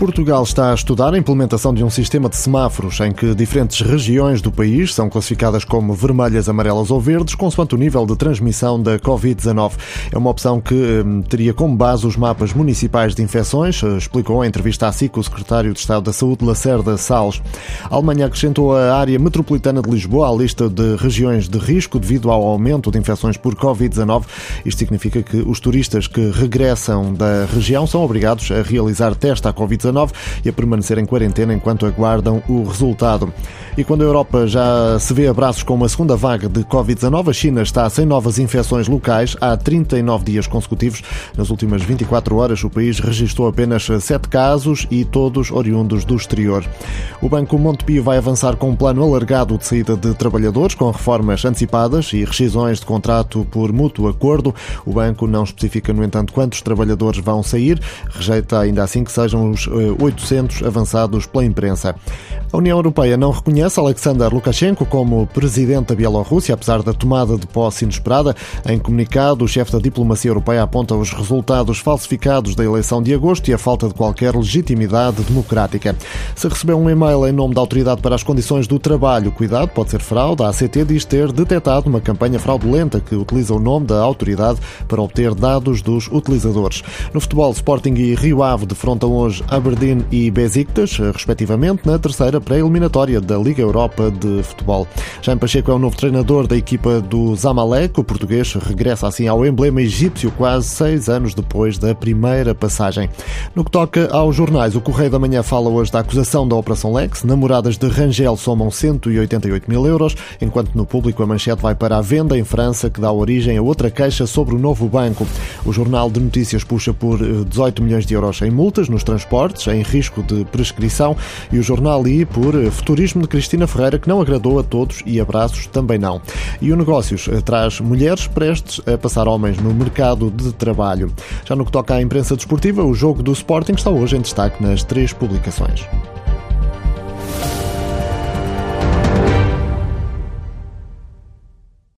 Portugal está a estudar a implementação de um sistema de semáforos em que diferentes regiões do país são classificadas como vermelhas, amarelas ou verdes, consoante o nível de transmissão da Covid-19. É uma opção que hum, teria como base os mapas municipais de infecções, eh, explicou em entrevista à SIC o secretário de Estado da Saúde, Lacerda Salles. A Alemanha acrescentou a área metropolitana de Lisboa à lista de regiões de risco devido ao aumento de infecções por Covid-19. Isto significa que os turistas que regressam da região são obrigados a realizar teste à Covid-19 e a permanecer em quarentena enquanto aguardam o resultado. E quando a Europa já se vê a braços com uma segunda vaga de Covid-19, a China está sem novas infecções locais há 39 dias consecutivos. Nas últimas 24 horas, o país registrou apenas 7 casos e todos oriundos do exterior. O Banco Montepio vai avançar com um plano alargado de saída de trabalhadores, com reformas antecipadas e rescisões de contrato por mútuo acordo. O banco não especifica, no entanto, quantos trabalhadores vão sair, rejeita ainda assim que sejam os 800 avançados pela imprensa. A União Europeia não reconhece Alexander Lukashenko como presidente da Bielorrússia, apesar da tomada de posse inesperada. Em comunicado, o chefe da diplomacia europeia aponta os resultados falsificados da eleição de agosto e a falta de qualquer legitimidade democrática. Se recebeu um e-mail em nome da Autoridade para as Condições do Trabalho, cuidado, pode ser fraude. A ACT diz ter detectado uma campanha fraudulenta que utiliza o nome da autoridade para obter dados dos utilizadores. No futebol, Sporting e Rio Ave defrontam hoje Aberdeen e Besiktas, respectivamente, na terceira pré-eliminatória da Liga Europa de Futebol. Jaime Pacheco é o novo treinador da equipa do Zamalek. O português regressa assim ao emblema egípcio quase seis anos depois da primeira passagem. No que toca aos jornais, o Correio da Manhã fala hoje da acusação da Operação Lex. Namoradas de Rangel somam 188 mil euros, enquanto no público a manchete vai para a venda em França, que dá origem a outra queixa sobre o novo banco. O Jornal de Notícias puxa por 18 eh, milhões de euros em multas nos transportes, em risco de prescrição, e o jornal I por Futurismo de Cristina Ferreira, que não agradou a todos e abraços também não. E o Negócios eh, traz mulheres prestes a passar homens no mercado de trabalho. Já no que toca à imprensa desportiva, o jogo do Sporting está hoje em destaque nas três publicações.